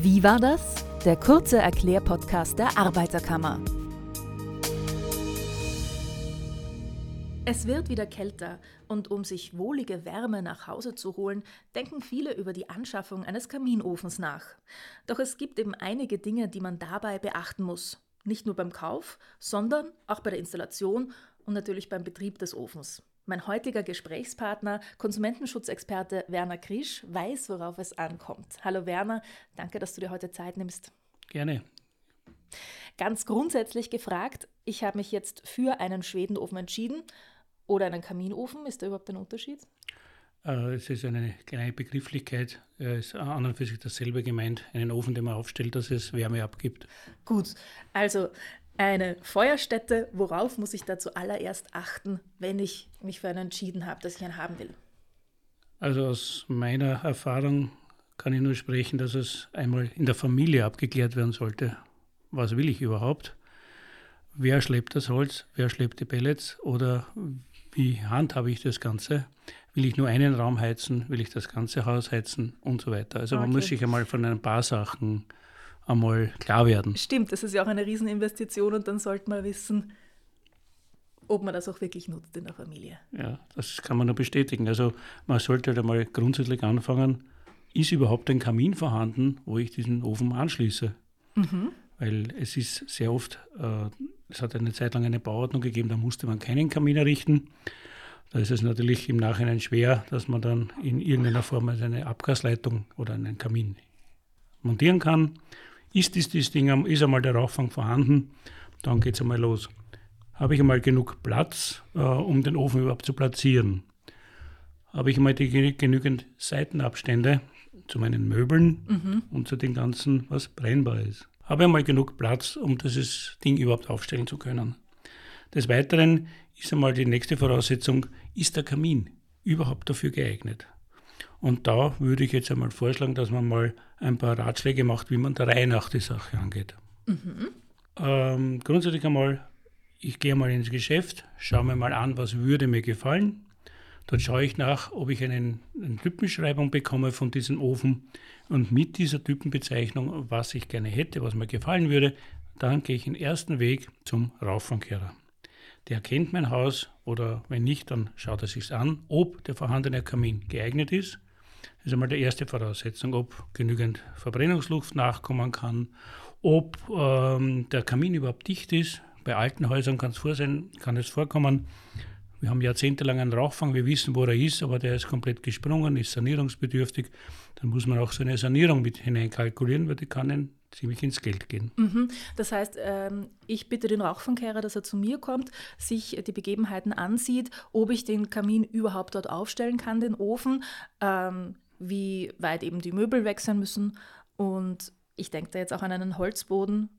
Wie war das? Der kurze Erklärpodcast der Arbeiterkammer. Es wird wieder kälter und um sich wohlige Wärme nach Hause zu holen, denken viele über die Anschaffung eines Kaminofens nach. Doch es gibt eben einige Dinge, die man dabei beachten muss. Nicht nur beim Kauf, sondern auch bei der Installation und natürlich beim Betrieb des Ofens. Mein heutiger Gesprächspartner, Konsumentenschutzexperte Werner Krisch, weiß, worauf es ankommt. Hallo Werner, danke, dass du dir heute Zeit nimmst. Gerne. Ganz grundsätzlich gefragt, ich habe mich jetzt für einen Schwedenofen entschieden oder einen Kaminofen. Ist da überhaupt ein Unterschied? Äh, es ist eine kleine Begrifflichkeit. Es ist an und für sich dasselbe gemeint. Einen Ofen, den man aufstellt, dass es Wärme abgibt. Gut, also eine Feuerstätte, worauf muss ich da zuallererst achten, wenn ich mich für einen entschieden habe, dass ich einen haben will? Also aus meiner Erfahrung kann ich nur sprechen, dass es einmal in der Familie abgeklärt werden sollte. Was will ich überhaupt? Wer schleppt das Holz? Wer schleppt die Pellets? Oder wie handhabe ich das Ganze? Will ich nur einen Raum heizen? Will ich das ganze Haus heizen? Und so weiter. Also okay. man muss sich einmal von ein paar Sachen einmal klar werden. Stimmt, das ist ja auch eine Rieseninvestition und dann sollte man wissen, ob man das auch wirklich nutzt in der Familie. Ja, das kann man nur bestätigen. Also man sollte halt einmal grundsätzlich anfangen, ist überhaupt ein Kamin vorhanden, wo ich diesen Ofen anschließe? Mhm. Weil es ist sehr oft, äh, es hat eine Zeit lang eine Bauordnung gegeben, da musste man keinen Kamin errichten. Da ist es natürlich im Nachhinein schwer, dass man dann in irgendeiner Form eine Abgasleitung oder einen Kamin montieren kann. Ist dieses Ding, ist einmal der Rauchfang vorhanden, dann geht es einmal los. Habe ich einmal genug Platz, äh, um den Ofen überhaupt zu platzieren? Habe ich einmal die, genügend Seitenabstände zu meinen Möbeln mhm. und zu dem Ganzen, was brennbar ist? Habe ich einmal genug Platz, um dieses Ding überhaupt aufstellen zu können? Des Weiteren ist einmal die nächste Voraussetzung, ist der Kamin überhaupt dafür geeignet? Und da würde ich jetzt einmal vorschlagen, dass man mal ein paar Ratschläge macht, wie man der Reihe nach die Sache angeht. Mhm. Ähm, grundsätzlich einmal, ich gehe mal ins Geschäft, schaue mir mal an, was würde mir gefallen. Dort schaue ich nach, ob ich einen, eine Typenbeschreibung bekomme von diesem Ofen und mit dieser Typenbezeichnung, was ich gerne hätte, was mir gefallen würde, dann gehe ich den ersten Weg zum Rauffangkehrer. Der kennt mein Haus oder wenn nicht, dann schaut er sich an, ob der vorhandene Kamin geeignet ist ist einmal die erste Voraussetzung, ob genügend Verbrennungsluft nachkommen kann, ob ähm, der Kamin überhaupt dicht ist. Bei alten Häusern kann es, vor sein, kann es vorkommen. Wir haben jahrzehntelang einen Rauchfang, wir wissen, wo er ist, aber der ist komplett gesprungen, ist sanierungsbedürftig. Dann muss man auch so eine Sanierung mit hineinkalkulieren, weil die kann einen ziemlich ins Geld gehen. Mhm. Das heißt, ähm, ich bitte den Rauchfangkehrer, dass er zu mir kommt, sich die Begebenheiten ansieht, ob ich den Kamin überhaupt dort aufstellen kann, den Ofen, ähm, wie weit eben die Möbel weg sein müssen. Und ich denke da jetzt auch an einen Holzboden,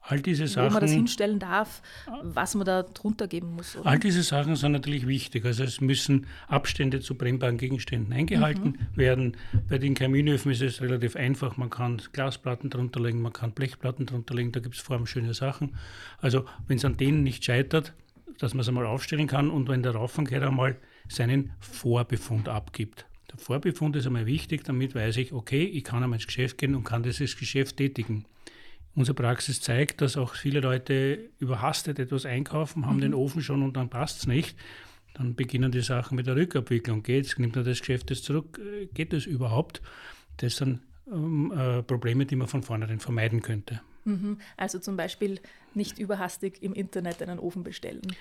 All diese Sachen, wo man das hinstellen darf, was man da drunter geben muss. Oder? All diese Sachen sind natürlich wichtig. Also es müssen Abstände zu brennbaren Gegenständen eingehalten mhm. werden. Bei den Kaminöfen ist es relativ einfach. Man kann Glasplatten drunter legen, man kann Blechplatten drunter legen, da gibt es formschöne Sachen. Also wenn es an denen nicht scheitert, dass man es einmal aufstellen kann und wenn der Rauffangkehrer mal seinen Vorbefund abgibt. Der Vorbefund ist einmal wichtig, damit weiß ich, okay, ich kann einmal ins Geschäft gehen und kann dieses Geschäft tätigen. Unsere Praxis zeigt, dass auch viele Leute überhastet etwas einkaufen, haben mhm. den Ofen schon und dann passt es nicht. Dann beginnen die Sachen mit der Rückabwicklung. Geht es, nimmt man das Geschäft jetzt zurück? Geht es überhaupt? Das sind ähm, äh, Probleme, die man von vornherein vermeiden könnte. Mhm. Also zum Beispiel nicht überhastig im Internet einen Ofen bestellen, da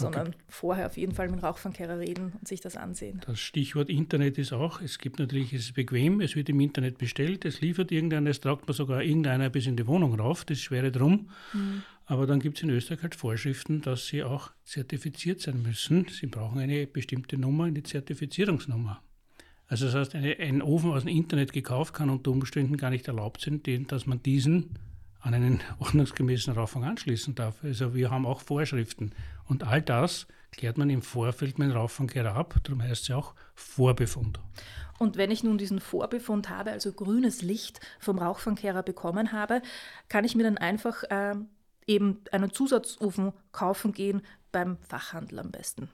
sondern vorher auf jeden Fall mit dem Rauchfangkehrer reden und sich das ansehen. Das Stichwort Internet ist auch, es gibt natürlich, es ist bequem, es wird im Internet bestellt, es liefert irgendeiner, es tragt man sogar irgendeiner bis in die Wohnung rauf, das wäre drum. Mhm. Aber dann gibt es in Österreich halt Vorschriften, dass sie auch zertifiziert sein müssen. Sie brauchen eine bestimmte Nummer, eine Zertifizierungsnummer. Also das heißt, eine, ein Ofen aus dem Internet gekauft kann unter Umständen gar nicht erlaubt sein, dass man diesen an einen ordnungsgemäßen Rauffang anschließen darf. Also wir haben auch Vorschriften. Und all das klärt man im Vorfeld mit dem Rauffangkehrer ab. Darum heißt es ja auch Vorbefund. Und wenn ich nun diesen Vorbefund habe, also grünes Licht vom Rauchfangkehrer bekommen habe, kann ich mir dann einfach äh, eben einen Zusatzofen kaufen gehen beim Fachhandel am besten.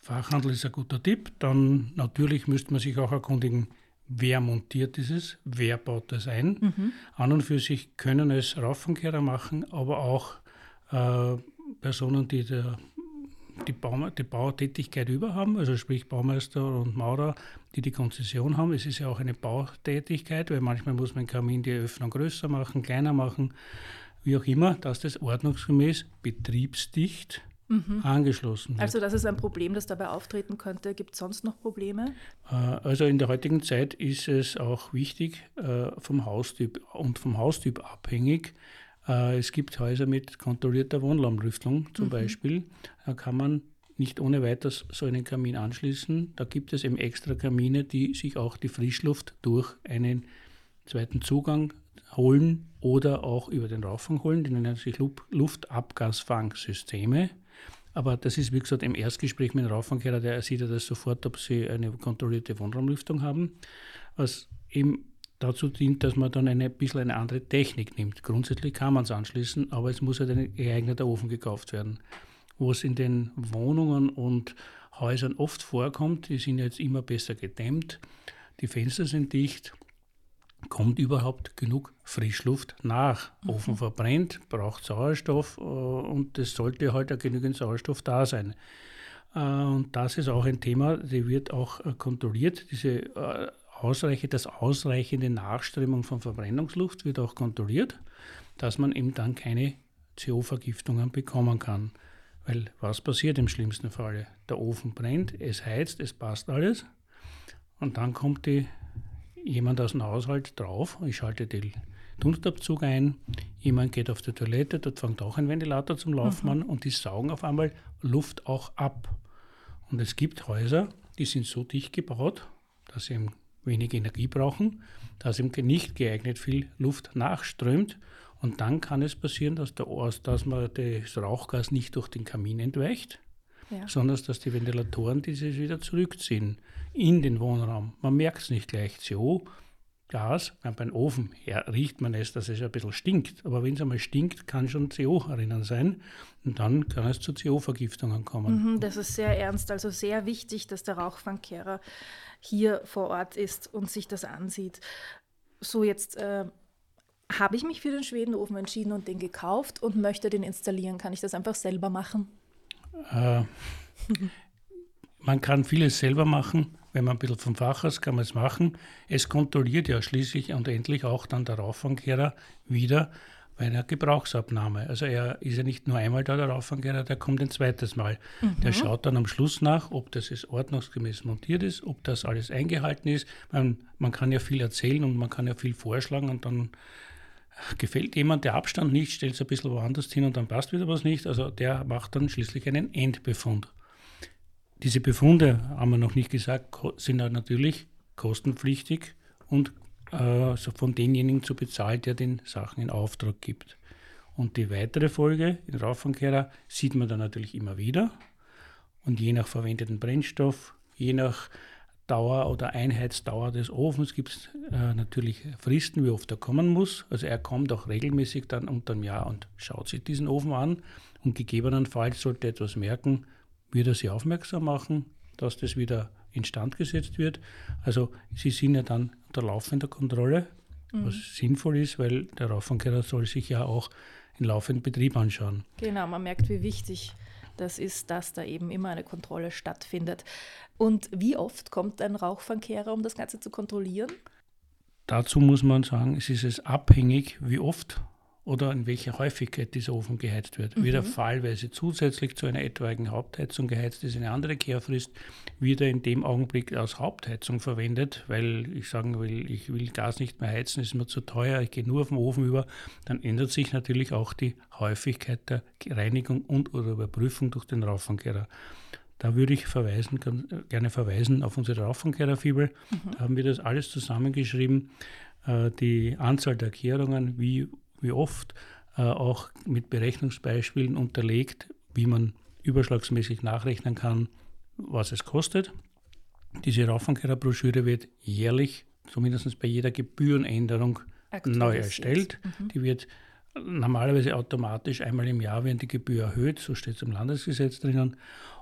Fachhandel ist ein guter Tipp. Dann natürlich müsste man sich auch erkundigen, wer montiert dieses, wer baut das ein. Mhm. An und für sich können es Raufenkehrer machen, aber auch äh, Personen, die der, die, Bau, die Bautätigkeit über haben, also sprich Baumeister und Maurer, die die Konzession haben. Es ist ja auch eine Bautätigkeit, weil manchmal muss man Kamin die Öffnung größer machen, kleiner machen, wie auch immer, dass das ordnungsgemäß betriebsdicht mhm. angeschlossen wird. Also das ist ein Problem, das dabei auftreten könnte. Gibt es sonst noch Probleme? Äh, also in der heutigen Zeit ist es auch wichtig, äh, vom Haustyp und vom Haustyp abhängig. Äh, es gibt Häuser mit kontrollierter Wohnraumlüftung zum mhm. Beispiel. Da kann man nicht ohne weiteres so einen Kamin anschließen. Da gibt es eben extra Kamine, die sich auch die Frischluft durch einen zweiten Zugang holen oder auch über den Rauchfang holen. Die nennen sich Luftabgasfangsysteme. Aber das ist, wie gesagt, im Erstgespräch mit dem Rauchfangkehrer, der sieht ja das sofort, ob sie eine kontrollierte Wohnraumlüftung haben, was eben dazu dient, dass man dann eine bisschen eine andere Technik nimmt. Grundsätzlich kann man es anschließen, aber es muss halt ein geeigneter Ofen gekauft werden. Wo es in den Wohnungen und Häusern oft vorkommt, die sind jetzt immer besser gedämmt, die Fenster sind dicht, kommt überhaupt genug Frischluft nach. Mhm. Ofen verbrennt, braucht Sauerstoff äh, und es sollte halt auch genügend Sauerstoff da sein. Äh, und das ist auch ein Thema, die wird auch äh, kontrolliert. Diese ausreiche, das ausreichende Nachströmung von Verbrennungsluft wird auch kontrolliert, dass man eben dann keine CO-Vergiftungen bekommen kann. Weil was passiert im schlimmsten Falle? Der Ofen brennt, es heizt, es passt alles und dann kommt die jemand aus dem Haushalt drauf, ich schalte den Dunstabzug ein, jemand geht auf die Toilette, dort fängt auch ein Ventilator zum Laufen mhm. an und die saugen auf einmal Luft auch ab. Und es gibt Häuser, die sind so dicht gebaut, dass sie wenig Energie brauchen, dass eben nicht geeignet viel Luft nachströmt. Und dann kann es passieren, dass, der, dass man das Rauchgas nicht durch den Kamin entweicht, ja. sondern dass die Ventilatoren dieses wieder zurückziehen in den Wohnraum. Man merkt es nicht gleich. CO, Gas, beim Ofen ja, riecht man es, dass es ein bisschen stinkt. Aber wenn es einmal stinkt, kann schon CO erinnern sein. Und dann kann es zu CO-Vergiftungen kommen. Mhm, das ist sehr ernst. Also sehr wichtig, dass der Rauchfangkehrer hier vor Ort ist und sich das ansieht. So, jetzt äh, habe ich mich für den Schwedenofen entschieden und den gekauft und möchte den installieren. Kann ich das einfach selber machen? Äh, man kann vieles selber machen. Wenn man ein bisschen vom Fach ist, kann man es machen. Es kontrolliert ja schließlich und endlich auch dann der Rauffangkehrer wieder bei einer Gebrauchsabnahme. Also er ist ja nicht nur einmal da, der Rauffangkehrer, der kommt ein zweites Mal. Mhm. Der schaut dann am Schluss nach, ob das jetzt ordnungsgemäß montiert ist, ob das alles eingehalten ist. Man, man kann ja viel erzählen und man kann ja viel vorschlagen und dann gefällt jemand der Abstand nicht, stellt es ein bisschen woanders hin und dann passt wieder was nicht. Also der macht dann schließlich einen Endbefund. Diese Befunde, haben wir noch nicht gesagt, sind natürlich kostenpflichtig und äh, von demjenigen zu bezahlen, der den Sachen in Auftrag gibt. Und die weitere Folge in Raufankehrer sieht man dann natürlich immer wieder. Und je nach verwendeten Brennstoff, je nach Dauer oder Einheitsdauer des Ofens gibt es äh, natürlich Fristen, wie oft er kommen muss. Also er kommt auch regelmäßig dann unter dem Jahr und schaut sich diesen Ofen an und gegebenenfalls sollte er etwas merken, wird er sie aufmerksam machen, dass das wieder instand gesetzt wird. Also sie sind ja dann unter laufender Kontrolle, mhm. was sinnvoll ist, weil der Raufangkehrer soll sich ja auch in laufenden Betrieb anschauen. Genau, man merkt, wie wichtig das ist, dass da eben immer eine Kontrolle stattfindet. Und wie oft kommt ein Rauchfangkehrer, um das Ganze zu kontrollieren? Dazu muss man sagen, es ist es abhängig, wie oft oder in welcher Häufigkeit dieser Ofen geheizt wird. Mhm. Wird er fallweise zusätzlich zu einer etwaigen Hauptheizung geheizt, ist eine andere Kehrfrist, wird er in dem Augenblick als Hauptheizung verwendet, weil ich sagen will, ich will Gas nicht mehr heizen, ist mir zu teuer, ich gehe nur auf den Ofen über, dann ändert sich natürlich auch die Häufigkeit der Reinigung und oder Überprüfung durch den Rauffangkehrer. Da würde ich verweisen, gerne verweisen auf unsere Rauffangkehrerfibel. Mhm. Da haben wir das alles zusammengeschrieben äh, die Anzahl der Kehrungen, wie wie oft, äh, auch mit Berechnungsbeispielen unterlegt, wie man überschlagsmäßig nachrechnen kann, was es kostet. Diese Raufenkeller-Broschüre wird jährlich, zumindest bei jeder Gebührenänderung, neu erstellt. Mhm. Die wird normalerweise automatisch einmal im Jahr werden die Gebühr erhöht, so steht es im Landesgesetz drinnen.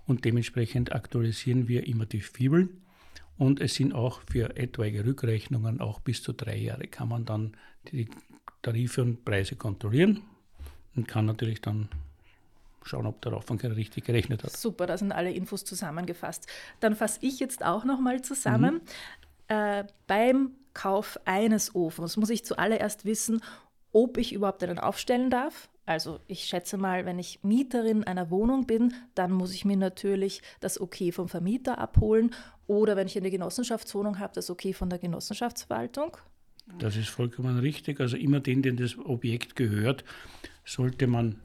Und dementsprechend aktualisieren wir immer die Fibel. Und es sind auch für etwaige Rückrechnungen auch bis zu drei Jahre kann man dann die Tarife und Preise kontrollieren und kann natürlich dann schauen, ob der Raufankehrer richtig gerechnet hat. Super, da sind alle Infos zusammengefasst. Dann fasse ich jetzt auch nochmal zusammen. Mhm. Äh, beim Kauf eines Ofens muss ich zuallererst wissen, ob ich überhaupt einen aufstellen darf. Also ich schätze mal, wenn ich Mieterin einer Wohnung bin, dann muss ich mir natürlich das Okay vom Vermieter abholen. Oder wenn ich eine Genossenschaftswohnung habe, das Okay von der Genossenschaftsverwaltung. Das ist vollkommen richtig. Also immer den, den das Objekt gehört, sollte man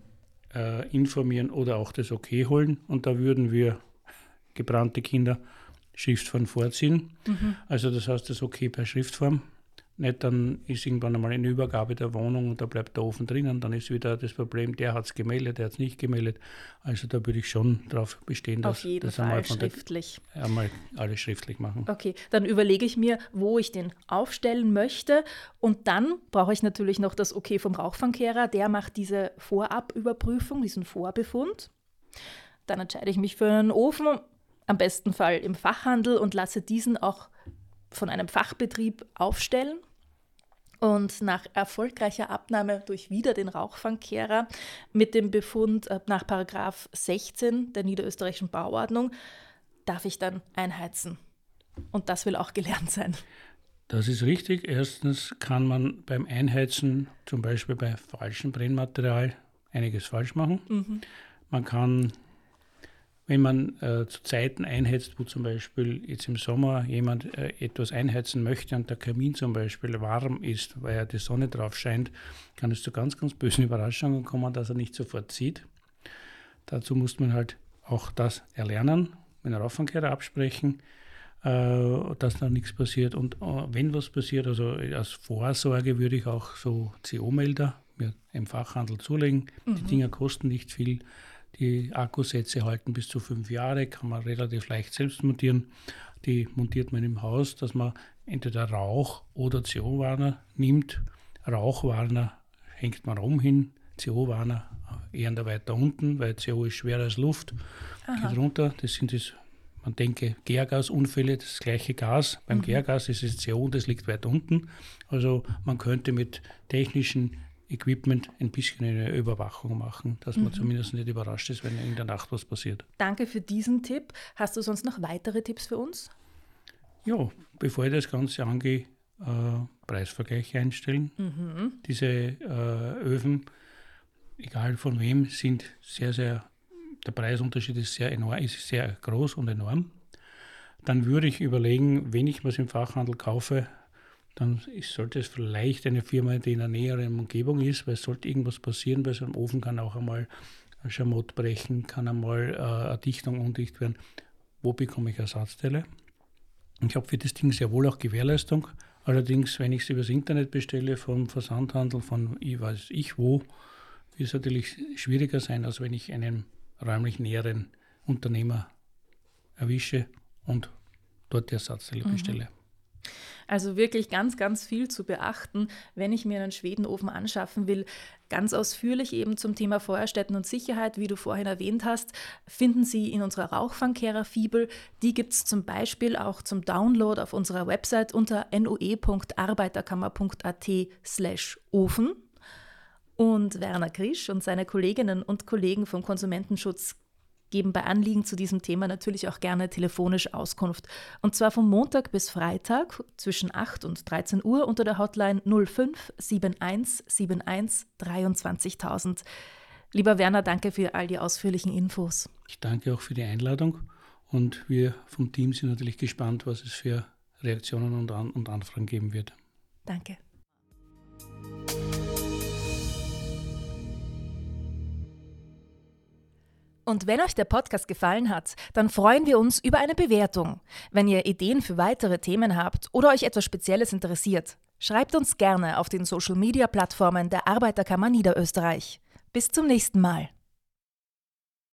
äh, informieren oder auch das Okay holen. Und da würden wir gebrannte Kinder Schriftform vorziehen. Mhm. Also das heißt, das Okay per Schriftform. Nicht, dann ist irgendwann einmal eine Übergabe der Wohnung und da bleibt der Ofen drinnen. Dann ist wieder das Problem, der hat es gemeldet, der hat es nicht gemeldet. Also da würde ich schon darauf bestehen, dass Auf jeden das Fall einmal schriftlich. Der, einmal alles schriftlich machen. Okay, dann überlege ich mir, wo ich den aufstellen möchte. Und dann brauche ich natürlich noch das Okay vom Rauchfangkehrer. Der macht diese Vorabüberprüfung, diesen Vorbefund. Dann entscheide ich mich für einen Ofen am besten Fall im Fachhandel und lasse diesen auch von einem Fachbetrieb aufstellen. Und nach erfolgreicher Abnahme durch wieder den Rauchfangkehrer mit dem Befund äh, nach Paragraph 16 der niederösterreichischen Bauordnung darf ich dann einheizen. Und das will auch gelernt sein. Das ist richtig. Erstens kann man beim Einheizen zum Beispiel bei falschem Brennmaterial einiges falsch machen. Mhm. Man kann wenn man äh, zu Zeiten einheizt, wo zum Beispiel jetzt im Sommer jemand äh, etwas einheizen möchte und der Kamin zum Beispiel warm ist, weil ja die Sonne drauf scheint, kann es zu ganz, ganz bösen Überraschungen kommen, dass er nicht sofort zieht. Dazu muss man halt auch das erlernen, mit einem Raufangkehrer absprechen, äh, dass da nichts passiert. Und äh, wenn was passiert, also als Vorsorge würde ich auch so CO-Melder mir im Fachhandel zulegen. Mhm. Die Dinger kosten nicht viel die Akkusätze halten bis zu fünf Jahre, kann man relativ leicht selbst montieren. Die montiert man im Haus, dass man entweder Rauch- oder CO-Warner nimmt. Rauchwarner hängt man rum hin, CO-Warner eher weiter unten, weil CO ist schwerer als Luft, Aha. geht runter. Das sind das, man denke, Gärgasunfälle, das gleiche Gas. Beim mhm. Gärgas ist es CO und das liegt weit unten. Also man könnte mit technischen Equipment ein bisschen eine Überwachung machen, dass man mhm. zumindest nicht überrascht ist, wenn in der Nacht was passiert. Danke für diesen Tipp. Hast du sonst noch weitere Tipps für uns? Ja, bevor ich das Ganze angehe, äh, Preisvergleiche einstellen. Mhm. Diese äh, Öfen, egal von wem, sind sehr, sehr, der Preisunterschied ist sehr enorm, ist sehr groß und enorm. Dann würde ich überlegen, wenn ich was im Fachhandel kaufe, dann sollte es vielleicht eine Firma, die in einer näheren Umgebung ist, weil es sollte irgendwas passieren, bei so einem Ofen kann auch einmal ein Schamott brechen, kann einmal äh, eine Dichtung undicht werden. Wo bekomme ich Ersatzteile? Ich habe für das Ding sehr wohl auch Gewährleistung. Allerdings, wenn ich es übers Internet bestelle, vom Versandhandel, von ich weiß ich wo, wird es natürlich schwieriger sein, als wenn ich einen räumlich näheren Unternehmer erwische und dort die Ersatzteile mhm. bestelle. Also wirklich ganz, ganz viel zu beachten, wenn ich mir einen Schwedenofen anschaffen will. Ganz ausführlich eben zum Thema Feuerstätten und Sicherheit, wie du vorhin erwähnt hast, finden Sie in unserer Rauchfangkehrer-Fibel. Die gibt es zum Beispiel auch zum Download auf unserer Website unter noe.arbeiterkammer.at slash Ofen. Und Werner Krisch und seine Kolleginnen und Kollegen vom Konsumentenschutz geben bei Anliegen zu diesem Thema natürlich auch gerne telefonisch Auskunft. Und zwar vom Montag bis Freitag zwischen 8 und 13 Uhr unter der Hotline 05 71 71 23.000. Lieber Werner, danke für all die ausführlichen Infos. Ich danke auch für die Einladung und wir vom Team sind natürlich gespannt, was es für Reaktionen und, An und Anfragen geben wird. Danke. Und wenn euch der Podcast gefallen hat, dann freuen wir uns über eine Bewertung. Wenn ihr Ideen für weitere Themen habt oder euch etwas Spezielles interessiert, schreibt uns gerne auf den Social-Media-Plattformen der Arbeiterkammer Niederösterreich. Bis zum nächsten Mal.